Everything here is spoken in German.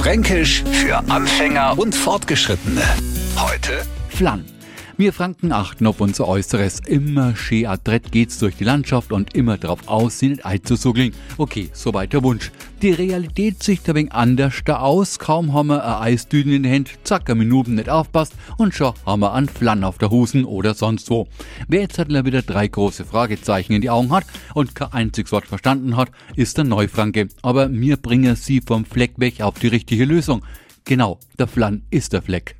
Fränkisch für Anfänger und Fortgeschrittene. Heute Flann. Wir Franken achten auf unser Äußeres. Immer schön adrett geht's durch die Landschaft und immer drauf aus, sie nicht einzusuggeln. Okay, soweit der Wunsch. Die Realität sieht ein wenig anders da aus. Kaum haben wir eine Eisdüne in der Hand, zack, ein Minuten nicht aufpasst und schon haben wir einen Flann auf der Husen oder sonst wo. Wer jetzt halt wieder drei große Fragezeichen in die Augen hat und kein einziges Wort verstanden hat, ist der Neufranke. Aber mir bringen sie vom Fleck weg auf die richtige Lösung. Genau, der Flann ist der Fleck.